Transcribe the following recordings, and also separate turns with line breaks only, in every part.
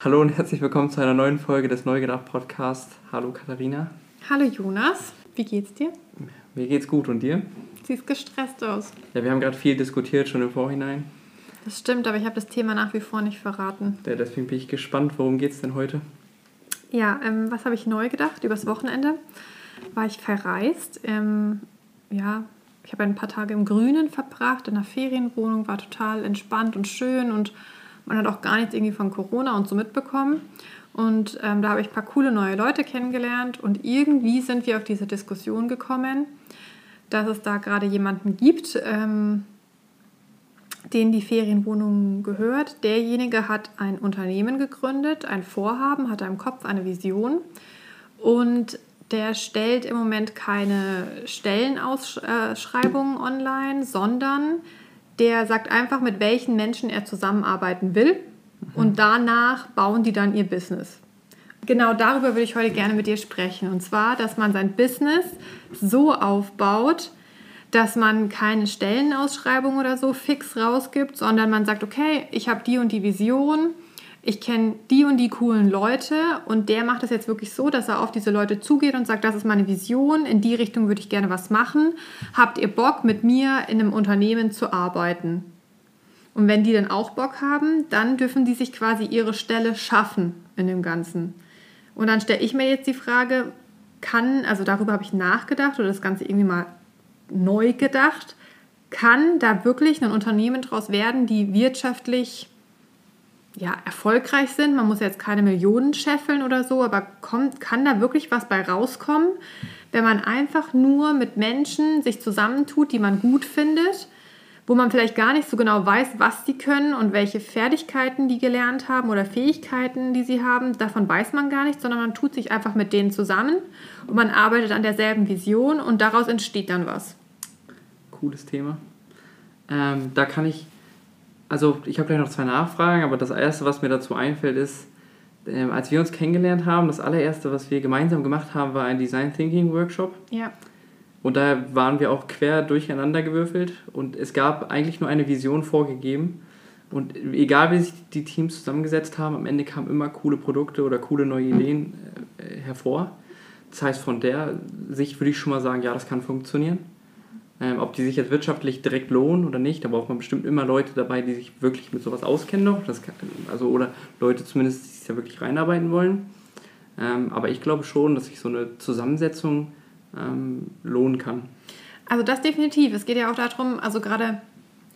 Hallo und herzlich willkommen zu einer neuen Folge des Neugedacht Podcast. Hallo Katharina.
Hallo Jonas, wie geht's dir?
Mir geht's gut und dir?
Siehst gestresst aus.
Ja, wir haben gerade viel diskutiert schon im Vorhinein.
Das stimmt, aber ich habe das Thema nach wie vor nicht verraten.
Ja, deswegen bin ich gespannt, worum geht's denn heute?
Ja, ähm, was habe ich neu gedacht? Übers Wochenende war ich verreist. Ähm, ja, ich habe ein paar Tage im Grünen verbracht, in einer Ferienwohnung, war total entspannt und schön und man hat auch gar nichts irgendwie von Corona und so mitbekommen. Und ähm, da habe ich ein paar coole neue Leute kennengelernt und irgendwie sind wir auf diese Diskussion gekommen, dass es da gerade jemanden gibt, ähm, den die Ferienwohnung gehört. Derjenige hat ein Unternehmen gegründet, ein Vorhaben, hat im Kopf eine Vision und der stellt im Moment keine Stellenausschreibungen online, sondern der sagt einfach, mit welchen Menschen er zusammenarbeiten will und danach bauen die dann ihr Business. Genau darüber würde ich heute gerne mit dir sprechen. Und zwar, dass man sein Business so aufbaut, dass man keine Stellenausschreibung oder so fix rausgibt, sondern man sagt, okay, ich habe die und die Vision ich kenne die und die coolen Leute und der macht das jetzt wirklich so, dass er auf diese Leute zugeht und sagt, das ist meine Vision, in die Richtung würde ich gerne was machen. Habt ihr Bock, mit mir in einem Unternehmen zu arbeiten? Und wenn die dann auch Bock haben, dann dürfen die sich quasi ihre Stelle schaffen in dem Ganzen. Und dann stelle ich mir jetzt die Frage, kann, also darüber habe ich nachgedacht oder das Ganze irgendwie mal neu gedacht, kann da wirklich ein Unternehmen draus werden, die wirtschaftlich ja, erfolgreich sind. Man muss jetzt keine Millionen scheffeln oder so, aber kommt, kann da wirklich was bei rauskommen, wenn man einfach nur mit Menschen sich zusammentut, die man gut findet, wo man vielleicht gar nicht so genau weiß, was die können und welche Fertigkeiten die gelernt haben oder Fähigkeiten, die sie haben. Davon weiß man gar nicht, sondern man tut sich einfach mit denen zusammen und man arbeitet an derselben Vision und daraus entsteht dann was.
Cooles Thema. Ähm, da kann ich also ich habe gleich noch zwei Nachfragen, aber das erste, was mir dazu einfällt, ist, äh, als wir uns kennengelernt haben, das allererste, was wir gemeinsam gemacht haben, war ein Design Thinking Workshop.
Ja.
Und da waren wir auch quer durcheinander gewürfelt und es gab eigentlich nur eine Vision vorgegeben. Und egal wie sich die Teams zusammengesetzt haben, am Ende kamen immer coole Produkte oder coole neue Ideen äh, hervor. Das heißt, von der Sicht würde ich schon mal sagen, ja, das kann funktionieren. Ähm, ob die sich jetzt wirtschaftlich direkt lohnen oder nicht, da braucht man bestimmt immer Leute dabei, die sich wirklich mit sowas auskennen noch. Das kann, also, oder Leute zumindest, die sich da wirklich reinarbeiten wollen. Ähm, aber ich glaube schon, dass sich so eine Zusammensetzung ähm, lohnen kann.
Also das definitiv. Es geht ja auch darum, also gerade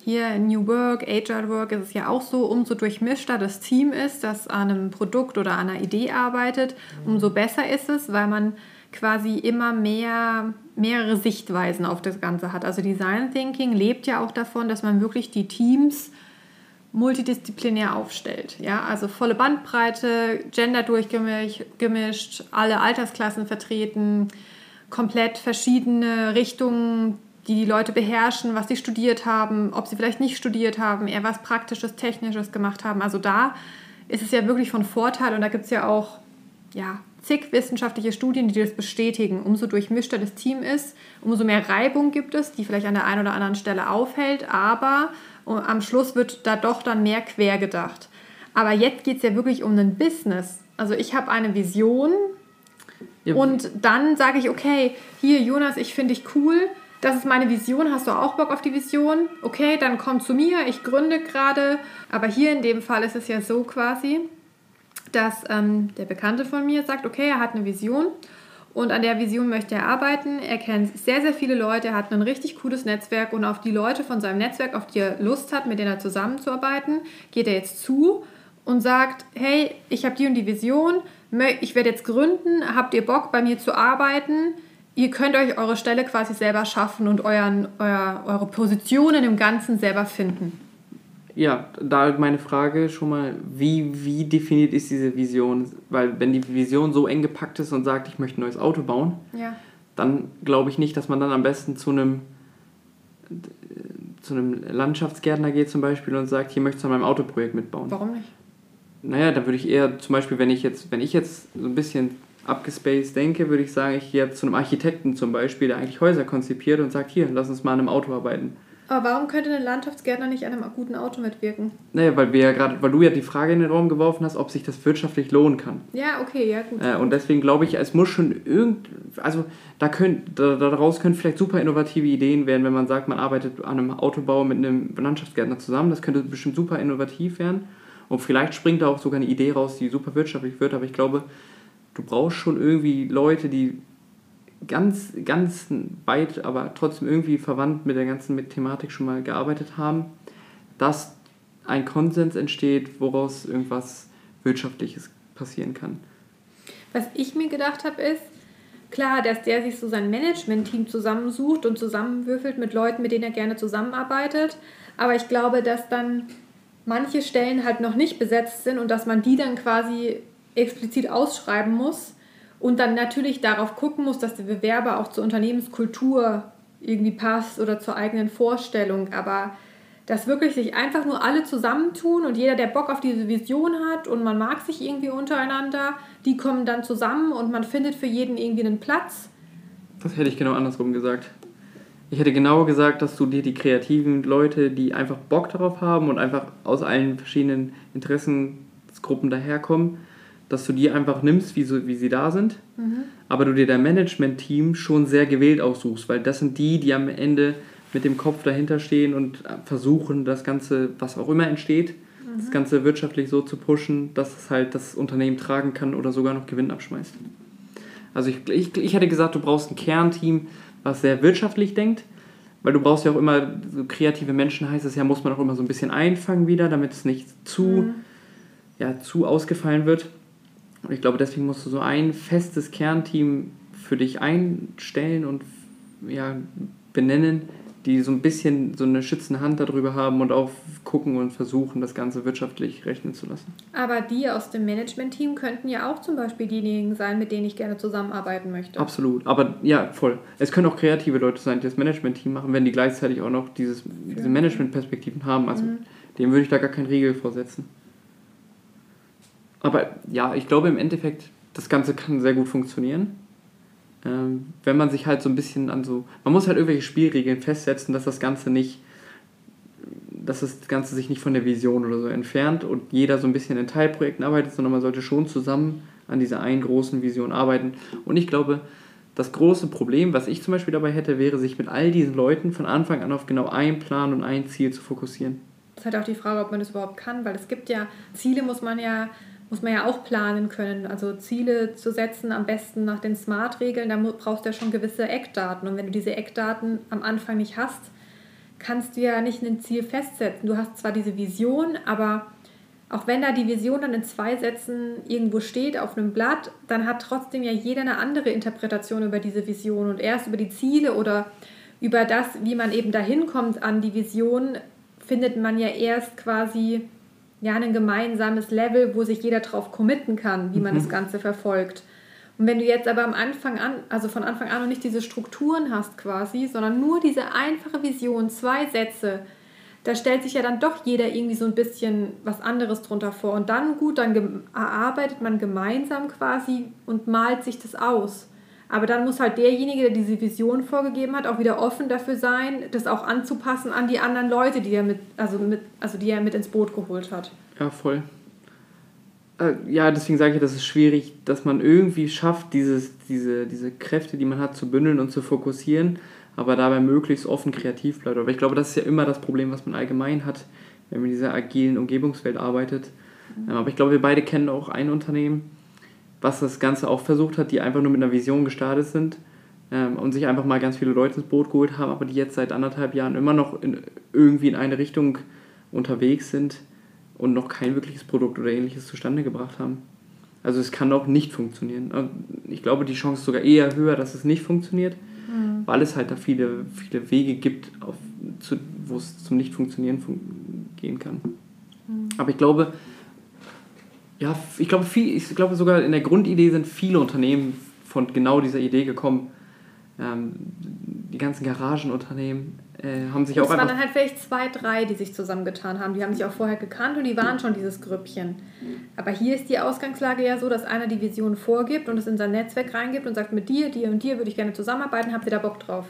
hier in New Work, Agile Work ist es ja auch so, umso durchmischter das Team ist, das an einem Produkt oder an einer Idee arbeitet, umso besser ist es, weil man quasi immer mehr mehrere Sichtweisen auf das Ganze hat. Also Design Thinking lebt ja auch davon, dass man wirklich die Teams multidisziplinär aufstellt. Ja, also volle Bandbreite, Gender durchgemischt, alle Altersklassen vertreten, komplett verschiedene Richtungen, die die Leute beherrschen, was sie studiert haben, ob sie vielleicht nicht studiert haben, eher was Praktisches, Technisches gemacht haben. Also da ist es ja wirklich von Vorteil und da gibt es ja auch ja, zig wissenschaftliche Studien, die das bestätigen. Umso durchmischter das Team ist, umso mehr Reibung gibt es, die vielleicht an der einen oder anderen Stelle aufhält, aber am Schluss wird da doch dann mehr quer gedacht. Aber jetzt geht es ja wirklich um ein Business. Also ich habe eine Vision ja. und dann sage ich, okay, hier Jonas, ich finde dich cool, das ist meine Vision, hast du auch Bock auf die Vision? Okay, dann komm zu mir, ich gründe gerade. Aber hier in dem Fall ist es ja so quasi, dass ähm, der Bekannte von mir sagt, okay, er hat eine Vision und an der Vision möchte er arbeiten. Er kennt sehr, sehr viele Leute, er hat ein richtig cooles Netzwerk und auf die Leute von seinem Netzwerk, auf die er Lust hat, mit denen er zusammenzuarbeiten, geht er jetzt zu und sagt, hey, ich habe die und die Vision, ich werde jetzt gründen, habt ihr Bock, bei mir zu arbeiten? Ihr könnt euch eure Stelle quasi selber schaffen und euren, euer, eure Positionen im Ganzen selber finden.
Ja, da meine Frage schon mal, wie, wie definiert ist diese Vision? Weil wenn die Vision so eng gepackt ist und sagt, ich möchte ein neues Auto bauen,
ja.
dann glaube ich nicht, dass man dann am besten zu einem, zu einem Landschaftsgärtner geht zum Beispiel und sagt, hier möchtest du an meinem Autoprojekt mitbauen.
Warum nicht?
Naja, da würde ich eher zum Beispiel, wenn ich jetzt, wenn ich jetzt so ein bisschen abgespaced denke, würde ich sagen, ich gehe zu einem Architekten zum Beispiel, der eigentlich Häuser konzipiert und sagt, hier, lass uns mal an einem Auto arbeiten
Aber warum könnte ein Landschaftsgärtner nicht an einem guten Auto mitwirken?
Naja, weil wir ja gerade, weil du ja die Frage in den Raum geworfen hast, ob sich das wirtschaftlich lohnen kann.
Ja, okay, ja, gut.
Äh, und deswegen glaube ich, es muss schon irgend, also da könnt, da, daraus können vielleicht super innovative Ideen werden, wenn man sagt, man arbeitet an einem Autobau mit einem Landschaftsgärtner zusammen. Das könnte bestimmt super innovativ werden. Und vielleicht springt da auch sogar eine Idee raus, die super wirtschaftlich wird. Aber ich glaube, du brauchst schon irgendwie Leute, die ganz, ganz weit, aber trotzdem irgendwie verwandt mit der ganzen Thematik schon mal gearbeitet haben, dass ein Konsens entsteht, woraus irgendwas Wirtschaftliches passieren kann.
Was ich mir gedacht habe, ist, klar, dass der sich so sein Management-Team zusammensucht und zusammenwürfelt mit Leuten, mit denen er gerne zusammenarbeitet. Aber ich glaube, dass dann manche Stellen halt noch nicht besetzt sind und dass man die dann quasi explizit ausschreiben muss und dann natürlich darauf gucken muss, dass der Bewerber auch zur Unternehmenskultur irgendwie passt oder zur eigenen Vorstellung. Aber dass wirklich sich einfach nur alle zusammentun und jeder, der Bock auf diese Vision hat und man mag sich irgendwie untereinander, die kommen dann zusammen und man findet für jeden irgendwie einen Platz.
Das hätte ich genau andersrum gesagt. Ich hätte genau gesagt, dass du dir die kreativen Leute, die einfach Bock darauf haben und einfach aus allen verschiedenen Interessensgruppen daherkommen, dass du die einfach nimmst, wie, so, wie sie da sind, mhm. aber du dir dein Management-Team schon sehr gewählt aussuchst, weil das sind die, die am Ende mit dem Kopf dahinter stehen und versuchen, das Ganze, was auch immer entsteht, mhm. das Ganze wirtschaftlich so zu pushen, dass es halt das Unternehmen tragen kann oder sogar noch Gewinn abschmeißt. Also ich, ich, ich hätte gesagt, du brauchst ein Kernteam, was sehr wirtschaftlich denkt, weil du brauchst ja auch immer so kreative Menschen, heißt es ja, muss man auch immer so ein bisschen einfangen wieder, damit es nicht zu, mhm. ja, zu ausgefallen wird. Und ich glaube, deswegen musst du so ein festes Kernteam für dich einstellen und ja, benennen, die so ein bisschen so eine schützende Hand darüber haben und auch gucken und versuchen, das Ganze wirtschaftlich rechnen zu lassen.
Aber die aus dem Management-Team könnten ja auch zum Beispiel diejenigen sein, mit denen ich gerne zusammenarbeiten möchte.
Absolut, aber ja, voll. Es können auch kreative Leute sein, die das Management-Team machen, wenn die gleichzeitig auch noch dieses, diese Management-Perspektiven haben. Also mhm. dem würde ich da gar keinen Riegel vorsetzen. Aber ja, ich glaube im Endeffekt, das Ganze kann sehr gut funktionieren. Ähm, wenn man sich halt so ein bisschen an so. Man muss halt irgendwelche Spielregeln festsetzen, dass das Ganze nicht. dass das Ganze sich nicht von der Vision oder so entfernt und jeder so ein bisschen in Teilprojekten arbeitet, sondern man sollte schon zusammen an dieser einen großen Vision arbeiten. Und ich glaube, das große Problem, was ich zum Beispiel dabei hätte, wäre, sich mit all diesen Leuten von Anfang an auf genau einen Plan und ein Ziel zu fokussieren.
Das ist halt auch die Frage, ob man das überhaupt kann, weil es gibt ja, Ziele muss man ja muss man ja auch planen können. Also Ziele zu setzen, am besten nach den Smart-Regeln, da brauchst du ja schon gewisse Eckdaten. Und wenn du diese Eckdaten am Anfang nicht hast, kannst du ja nicht ein Ziel festsetzen. Du hast zwar diese Vision, aber auch wenn da die Vision dann in zwei Sätzen irgendwo steht auf einem Blatt, dann hat trotzdem ja jeder eine andere Interpretation über diese Vision. Und erst über die Ziele oder über das, wie man eben dahin kommt an die Vision, findet man ja erst quasi ja, ein gemeinsames Level, wo sich jeder drauf committen kann, wie man mhm. das Ganze verfolgt. Und wenn du jetzt aber am Anfang an, also von Anfang an noch nicht diese Strukturen hast quasi, sondern nur diese einfache Vision, zwei Sätze, da stellt sich ja dann doch jeder irgendwie so ein bisschen was anderes drunter vor. Und dann gut, dann erarbeitet man gemeinsam quasi und malt sich das aus. Aber dann muss halt derjenige, der diese Vision vorgegeben hat, auch wieder offen dafür sein, das auch anzupassen an die anderen Leute, die er mit, also mit, also die er mit ins Boot geholt hat.
Ja, voll. Äh, ja, deswegen sage ich, das ist schwierig, dass man irgendwie schafft, dieses, diese, diese Kräfte, die man hat, zu bündeln und zu fokussieren, aber dabei möglichst offen kreativ bleibt. Aber ich glaube, das ist ja immer das Problem, was man allgemein hat, wenn man in dieser agilen Umgebungswelt arbeitet. Mhm. Aber ich glaube, wir beide kennen auch ein Unternehmen, was das Ganze auch versucht hat, die einfach nur mit einer Vision gestartet sind ähm, und sich einfach mal ganz viele Leute ins Boot geholt haben, aber die jetzt seit anderthalb Jahren immer noch in, irgendwie in eine Richtung unterwegs sind und noch kein wirkliches Produkt oder ähnliches zustande gebracht haben. Also es kann auch nicht funktionieren. Ich glaube, die Chance ist sogar eher höher, dass es nicht funktioniert, mhm. weil es halt da viele, viele Wege gibt, wo es zum Nicht-Funktionieren fun gehen kann. Mhm. Aber ich glaube, ja, ich glaube, viel, ich glaube sogar in der Grundidee sind viele Unternehmen von genau dieser Idee gekommen. Ähm, die ganzen Garagenunternehmen äh, haben sich
und
auch.
Es waren dann halt vielleicht zwei, drei, die sich zusammengetan haben. Die haben sich auch vorher gekannt und die waren schon dieses Grüppchen. Aber hier ist die Ausgangslage ja so, dass einer die Vision vorgibt und es in sein Netzwerk reingibt und sagt, mit dir, dir und dir würde ich gerne zusammenarbeiten, habt ihr da Bock drauf?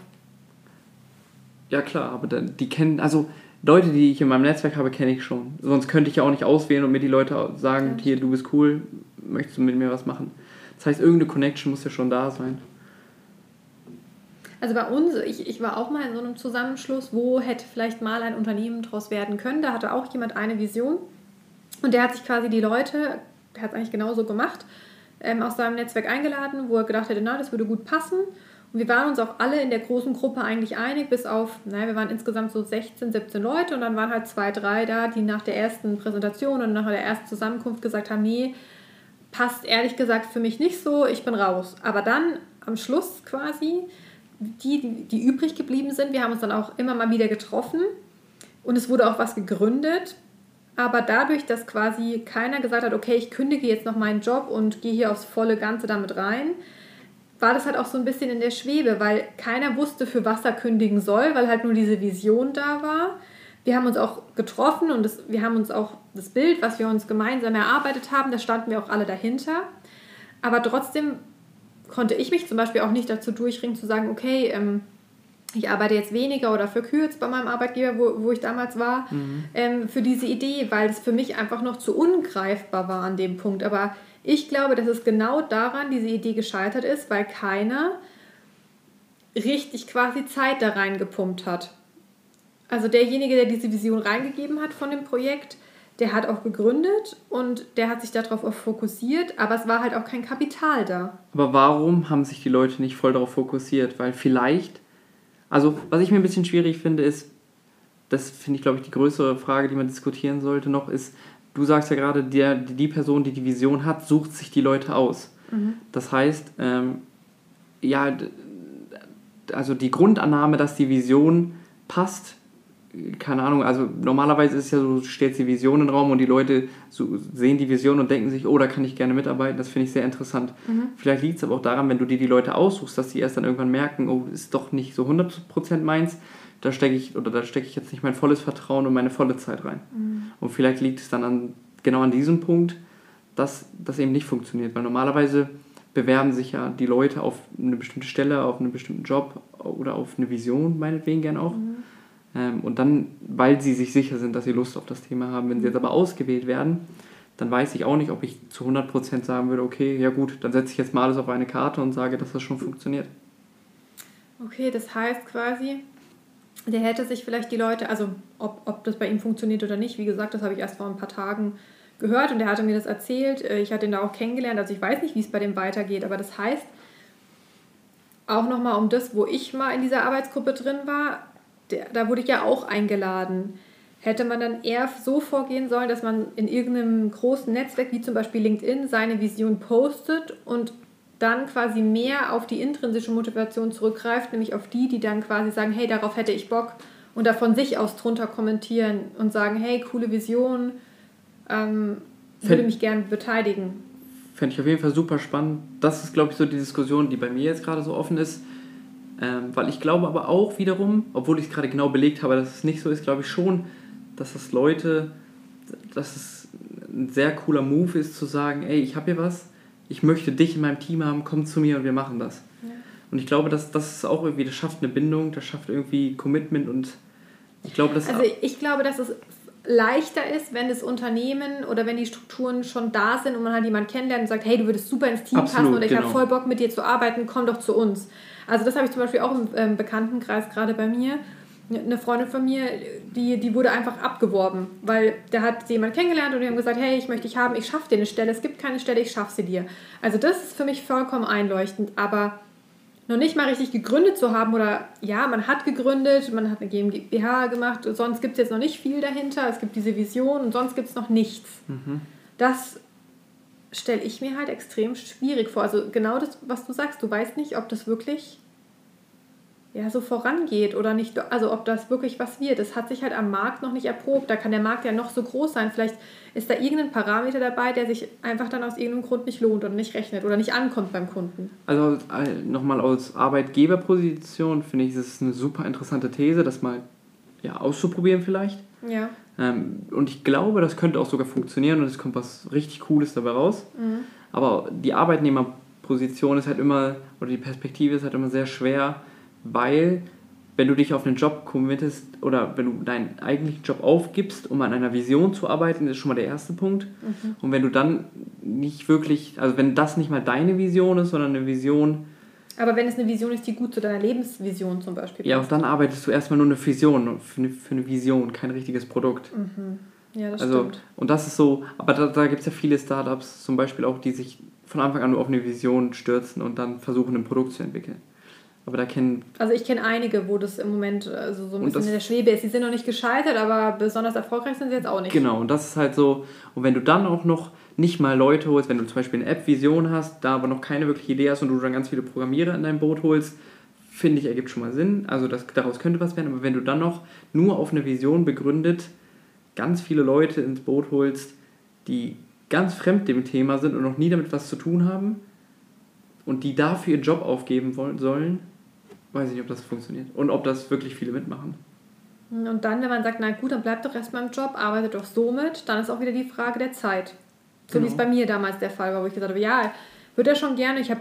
Ja klar, aber dann, die kennen, also Leute, die ich in meinem Netzwerk habe, kenne ich schon. Sonst könnte ich ja auch nicht auswählen und mir die Leute sagen, hier, du bist cool, möchtest du mit mir was machen. Das heißt, irgendeine Connection muss ja schon da sein.
Also bei uns, ich, ich war auch mal in so einem Zusammenschluss, wo hätte vielleicht mal ein Unternehmen daraus werden können. Da hatte auch jemand eine Vision und der hat sich quasi die Leute, der hat es eigentlich genauso gemacht, ähm, aus seinem Netzwerk eingeladen, wo er gedacht hätte, na, das würde gut passen. Und wir waren uns auch alle in der großen Gruppe eigentlich einig, bis auf, naja, wir waren insgesamt so 16, 17 Leute und dann waren halt zwei, drei da, die nach der ersten Präsentation und nach der ersten Zusammenkunft gesagt haben, nee, passt ehrlich gesagt für mich nicht so, ich bin raus. Aber dann am Schluss quasi die, die, die übrig geblieben sind, wir haben uns dann auch immer mal wieder getroffen und es wurde auch was gegründet. Aber dadurch, dass quasi keiner gesagt hat, okay, ich kündige jetzt noch meinen Job und gehe hier aufs volle Ganze damit rein, war das halt auch so ein bisschen in der Schwebe, weil keiner wusste, für was er kündigen soll, weil halt nur diese Vision da war. Wir haben uns auch getroffen und das, wir haben uns auch das Bild, was wir uns gemeinsam erarbeitet haben, da standen wir auch alle dahinter. Aber trotzdem konnte ich mich zum Beispiel auch nicht dazu durchringen zu sagen, okay, ähm, ich arbeite jetzt weniger oder verkürzt bei meinem Arbeitgeber, wo, wo ich damals war, mhm. ähm, für diese Idee, weil es für mich einfach noch zu ungreifbar war an dem Punkt. Aber ich glaube, dass es genau daran diese Idee gescheitert ist, weil keiner richtig quasi Zeit da reingepumpt hat. Also derjenige, der diese Vision reingegeben hat von dem Projekt, der hat auch gegründet und der hat sich darauf auch fokussiert, aber es war halt auch kein Kapital da.
Aber warum haben sich die Leute nicht voll darauf fokussiert? Weil vielleicht, also was ich mir ein bisschen schwierig finde, ist, das finde ich glaube ich die größere Frage, die man diskutieren sollte noch, ist, du sagst ja gerade, der, die Person, die die Vision hat, sucht sich die Leute aus. Mhm. Das heißt, ähm, ja, also die Grundannahme, dass die Vision passt, keine Ahnung, also normalerweise ist es ja so, du stellst die Vision in den Raum und die Leute so, sehen die Vision und denken sich, oh, da kann ich gerne mitarbeiten, das finde ich sehr interessant. Mhm. Vielleicht liegt es aber auch daran, wenn du dir die Leute aussuchst, dass sie erst dann irgendwann merken, oh, ist doch nicht so 100% meins, da stecke ich, oder da stecke ich jetzt nicht mein volles Vertrauen und meine volle Zeit rein. Mhm. Und vielleicht liegt es dann an, genau an diesem Punkt, dass das eben nicht funktioniert, weil normalerweise bewerben sich ja die Leute auf eine bestimmte Stelle, auf einen bestimmten Job oder auf eine Vision, meinetwegen gern auch. Mhm ähm, und dann, weil sie sich sicher sind, dass sie Lust auf das Thema haben, wenn sie jetzt aber ausgewählt werden, dann weiß ich auch nicht, ob ich zu 100% sagen würde, okay, ja gut, dann setze ich jetzt mal alles auf eine Karte und sage, dass das schon funktioniert.
Okay, das heißt quasi, der hätte sich vielleicht die Leute, also ob, ob das bei ihm funktioniert oder nicht, wie gesagt, das habe ich erst vor ein paar Tagen gehört und er hatte mir das erzählt. Äh, ich hatte ihn da auch kennengelernt, also ich weiß nicht, wie es bei dem weitergeht, aber das heißt, auch nochmal um das, wo ich mal in dieser Arbeitsgruppe drin war, der, da wurde ich ja auch eingeladen. Hätte man dann eher so vorgehen sollen, dass man in irgendeinem großen Netzwerk, wie zum Beispiel LinkedIn, seine Vision postet und dann quasi mehr auf die intrinsische Motivation zurückgreift, nämlich auf die, die dann quasi sagen, hey, darauf hätte ich Bock und da von sich aus drunter kommentieren und sagen, hey, coole Vision, ähm, würde mich gerne beteiligen.
Fände ich auf jeden Fall super spannend. Das ist, glaube ich, so die Diskussion, die bei mir jetzt gerade so offen ist ähm, weil ich glaube aber auch wiederum, obwohl ich es gerade genau belegt habe, dass es nicht so ist, glaube ich schon, dass es Leute, dass es ein sehr cooler Move ist zu sagen, ey, ich habe hier was, ich möchte dich in meinem Team haben, komm zu mir und wir machen das. Ja. Und ich glaube, dass das ist auch irgendwie, das schafft eine Bindung, das schafft irgendwie Commitment und ich glaube, dass...
Also ich glaube, dass es leichter ist, wenn das Unternehmen oder wenn die Strukturen schon da sind und man halt jemanden kennenlernt und sagt, hey, du würdest super ins Team Absolut, passen oder ich genau. habe voll Bock mit dir zu arbeiten, komm doch zu uns. Also das habe ich zum Beispiel auch im ähm, Bekanntenkreis gerade bei mir. Eine Freundin von mir, die, die wurde einfach abgeworben, weil der hat jemand kennengelernt und die haben gesagt, hey, ich möchte dich haben, ich schaffe dir eine Stelle, es gibt keine Stelle, ich schaffe sie dir. Also das ist für mich vollkommen einleuchtend, aber noch nicht mal richtig gegründet zu haben oder ja, man hat gegründet, man hat eine GmbH gemacht, sonst gibt es jetzt noch nicht viel dahinter, es gibt diese Vision und sonst gibt es noch nichts. Mhm. Das stelle ich mir halt extrem schwierig vor. Also genau das, was du sagst, du weißt nicht, ob das wirklich ja, so vorangeht oder nicht, also ob das wirklich was wird. Das hat sich halt am Markt noch nicht erprobt. Da kann der Markt ja noch so groß sein. Vielleicht ist da irgendein Parameter dabei, der sich einfach dann aus irgendeinem Grund nicht lohnt oder nicht rechnet oder nicht ankommt beim Kunden.
Also äh, nochmal aus Arbeitgeberposition finde ich, es ist eine super interessante These, das mal ja, auszuprobieren vielleicht. Ja. Ähm, und ich glaube, das könnte auch sogar funktionieren und es kommt was richtig Cooles dabei raus. Mhm. Aber die Arbeitnehmerposition ist halt immer, oder die Perspektive ist halt immer sehr schwer, weil wenn du dich auf einen Job committest oder wenn du deinen eigentlichen Job aufgibst, um an einer Vision zu arbeiten, ist schon mal der erste Punkt. Mhm. Und wenn du dann nicht wirklich, also wenn das nicht mal deine Vision ist, sondern eine Vision.
Aber wenn es eine Vision ist, die gut zu deiner Lebensvision zum Beispiel
passt. Ja, und dann arbeitest du erstmal nur eine Vision, für eine, für eine Vision, kein richtiges Produkt. Mhm. Ja, das also, stimmt. Und das ist so, aber da, da gibt es ja viele Startups zum Beispiel auch, die sich von Anfang an nur auf eine Vision stürzen und dann versuchen, ein Produkt zu entwickeln. Aber da kennen.
Also ich kenne einige, wo das im Moment also so ein bisschen in der Schwebe ist. Sie sind noch nicht gescheitert, aber besonders erfolgreich sind sie jetzt auch nicht.
Genau, und das ist halt so. Und wenn du dann auch noch nicht mal Leute holst, wenn du zum Beispiel eine App-Vision hast, da aber noch keine wirkliche Idee hast und du dann ganz viele Programmierer in dein Boot holst, finde ich, ergibt schon mal Sinn. Also das, daraus könnte was werden. Aber wenn du dann noch nur auf eine Vision begründet ganz viele Leute ins Boot holst, die ganz fremd dem Thema sind und noch nie damit was zu tun haben und die dafür ihren Job aufgeben wollen, sollen, weiß ich nicht, ob das funktioniert und ob das wirklich viele mitmachen.
Und dann, wenn man sagt, na gut, dann bleib doch erstmal im Job, arbeite doch so mit, dann ist auch wieder die Frage der Zeit. So genau. wie es bei mir damals der Fall war, wo ich gesagt habe, ja, würde er schon gerne, ich habe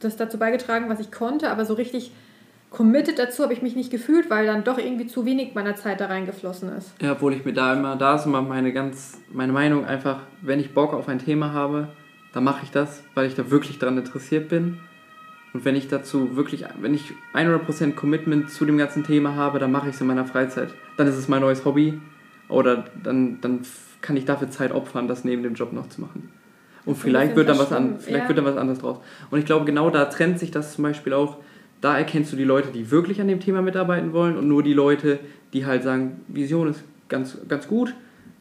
das dazu beigetragen, was ich konnte, aber so richtig committed dazu habe ich mich nicht gefühlt, weil dann doch irgendwie zu wenig meiner Zeit da reingeflossen ist.
Ja, obwohl ich mir da immer, da ist immer meine ganz, meine Meinung einfach, wenn ich Bock auf ein Thema habe, dann mache ich das, weil ich da wirklich daran interessiert bin. Und wenn ich dazu wirklich, wenn ich 100% Commitment zu dem ganzen Thema habe, dann mache ich es in meiner Freizeit. Dann ist es mein neues Hobby oder dann, dann kann ich dafür Zeit opfern, das neben dem Job noch zu machen. Und vielleicht wird dann was an, vielleicht ja. wird dann was anderes draus. Und ich glaube, genau da trennt sich das zum Beispiel auch da erkennst du die Leute, die wirklich an dem Thema mitarbeiten wollen und nur die Leute, die halt sagen, Vision ist ganz, ganz gut,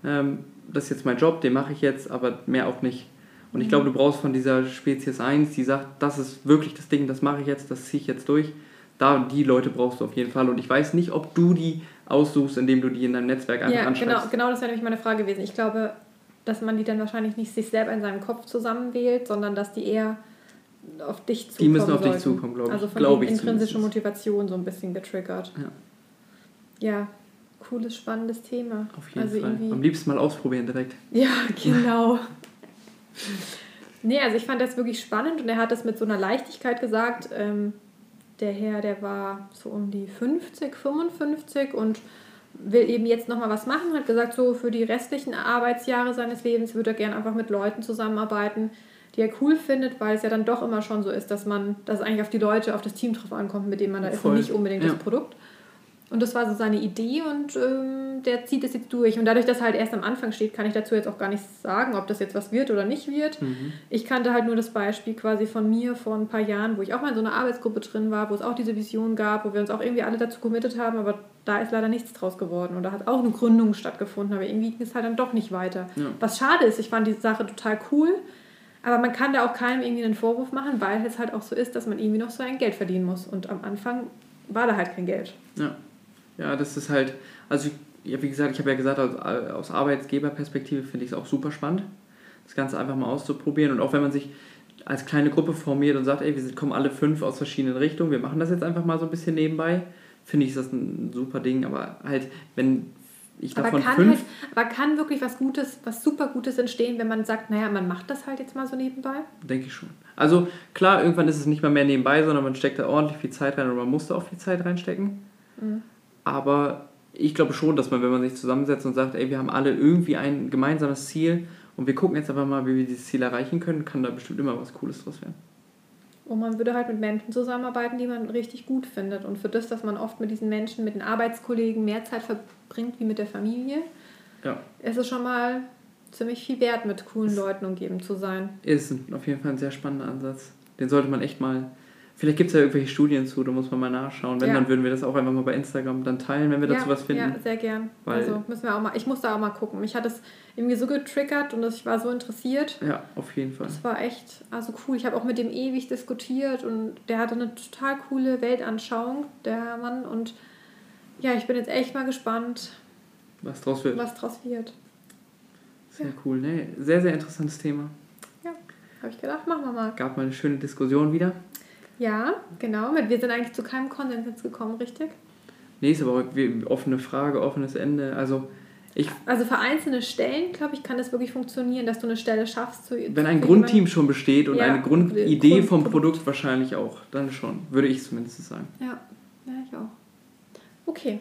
ähm, das ist jetzt mein Job, den mache ich jetzt, aber mehr auch nicht. Und ich mhm. glaube, du brauchst von dieser Spezies 1, die sagt, das ist wirklich das Ding, das mache ich jetzt, das ziehe ich jetzt durch. Da die Leute brauchst du auf jeden Fall. Und ich weiß nicht, ob du die aussuchst, indem du die in deinem Netzwerk einfach
ja, anschreibst. Genau, genau das wäre nämlich meine Frage gewesen. Ich glaube, dass man die dann wahrscheinlich nicht sich selber in seinem Kopf zusammenwählt, sondern dass die eher auf dich zukommen. Die müssen auf sollten. dich zukommen, glaube ich. Also von glaub intrinsische Motivation so ein bisschen getriggert. Ja. ja, cooles, spannendes Thema.
Auf jeden also Fall. Am liebsten mal ausprobieren direkt.
Ja, genau. Nee, also ich fand das wirklich spannend und er hat das mit so einer Leichtigkeit gesagt. Ähm, der Herr, der war so um die 50, 55 und will eben jetzt nochmal was machen, hat gesagt, so für die restlichen Arbeitsjahre seines Lebens würde er gerne einfach mit Leuten zusammenarbeiten, die er cool findet, weil es ja dann doch immer schon so ist, dass man, dass es eigentlich auf die Leute, auf das Team drauf ankommt, mit dem man da ist und nicht unbedingt ja. das Produkt. Und das war so seine Idee und ähm, der zieht es jetzt durch. Und dadurch, dass er halt erst am Anfang steht, kann ich dazu jetzt auch gar nicht sagen, ob das jetzt was wird oder nicht wird. Mhm. Ich kannte halt nur das Beispiel quasi von mir vor ein paar Jahren, wo ich auch mal in so einer Arbeitsgruppe drin war, wo es auch diese Vision gab, wo wir uns auch irgendwie alle dazu committed haben, aber da ist leider nichts draus geworden. Und da hat auch eine Gründung stattgefunden, aber irgendwie ging es halt dann doch nicht weiter. Ja. Was schade ist, ich fand die Sache total cool. Aber man kann da auch keinem irgendwie einen Vorwurf machen, weil es halt auch so ist, dass man irgendwie noch so ein Geld verdienen muss. Und am Anfang war da halt kein Geld.
Ja, ja das ist halt, also ja, wie gesagt, ich habe ja gesagt, aus, aus Arbeitsgeberperspektive finde ich es auch super spannend, das Ganze einfach mal auszuprobieren. Und auch wenn man sich als kleine Gruppe formiert und sagt, ey, wir kommen alle fünf aus verschiedenen Richtungen, wir machen das jetzt einfach mal so ein bisschen nebenbei, finde ich das ein super Ding. Aber halt, wenn ich
aber davon kann fünf. Halt, aber kann wirklich was Gutes, was super Gutes entstehen, wenn man sagt, naja, man macht das halt jetzt mal so nebenbei?
Denke ich schon. Also klar, irgendwann ist es nicht mal mehr nebenbei, sondern man steckt da ordentlich viel Zeit rein und man muss da auch viel Zeit reinstecken. Mhm. Aber ich glaube schon, dass man, wenn man sich zusammensetzt und sagt, ey, wir haben alle irgendwie ein gemeinsames Ziel und wir gucken jetzt einfach mal, wie wir dieses Ziel erreichen können, kann da bestimmt immer was Cooles draus werden.
Und man würde halt mit Menschen zusammenarbeiten, die man richtig gut findet. Und für das, dass man oft mit diesen Menschen, mit den Arbeitskollegen mehr Zeit verbringt wie mit der Familie, ja. ist es schon mal ziemlich viel wert, mit coolen Leuten umgeben zu sein.
Ist auf jeden Fall ein sehr spannender Ansatz. Den sollte man echt mal Vielleicht gibt es ja irgendwelche Studien zu, da muss man mal nachschauen. Wenn, ja. dann würden wir das auch einfach mal bei Instagram dann teilen, wenn wir dazu was finden.
Ja, sehr gern. Weil also müssen wir auch mal, ich muss da auch mal gucken. Mich hat das irgendwie so getriggert und ich war so interessiert.
Ja, auf jeden Fall.
Das war echt, also cool. Ich habe auch mit dem ewig diskutiert und der hatte eine total coole Weltanschauung, der Mann. Und ja, ich bin jetzt echt mal gespannt,
was draus wird.
Was draus wird.
Sehr ja. cool, ne? Sehr, sehr interessantes Thema.
Ja, habe ich gedacht, machen wir mal.
Gab mal eine schöne Diskussion wieder.
Ja, genau. Wir sind eigentlich zu keinem Konsens jetzt gekommen, richtig?
Nee, ist aber offene Frage, offenes Ende. Also, ich
also für einzelne Stellen, glaube ich, kann das wirklich funktionieren, dass du eine Stelle schaffst. Zu,
wenn ein Grundteam schon besteht und ja, eine Grundidee Grund vom Produkt wahrscheinlich auch, dann schon, würde ich zumindest sagen.
Ja, ja ich auch. Okay.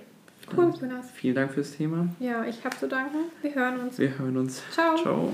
Cool, Jonas.
Vielen Dank fürs Thema.
Ja, ich habe zu danken. Wir hören uns.
Wir hören uns.
Ciao.
Ciao.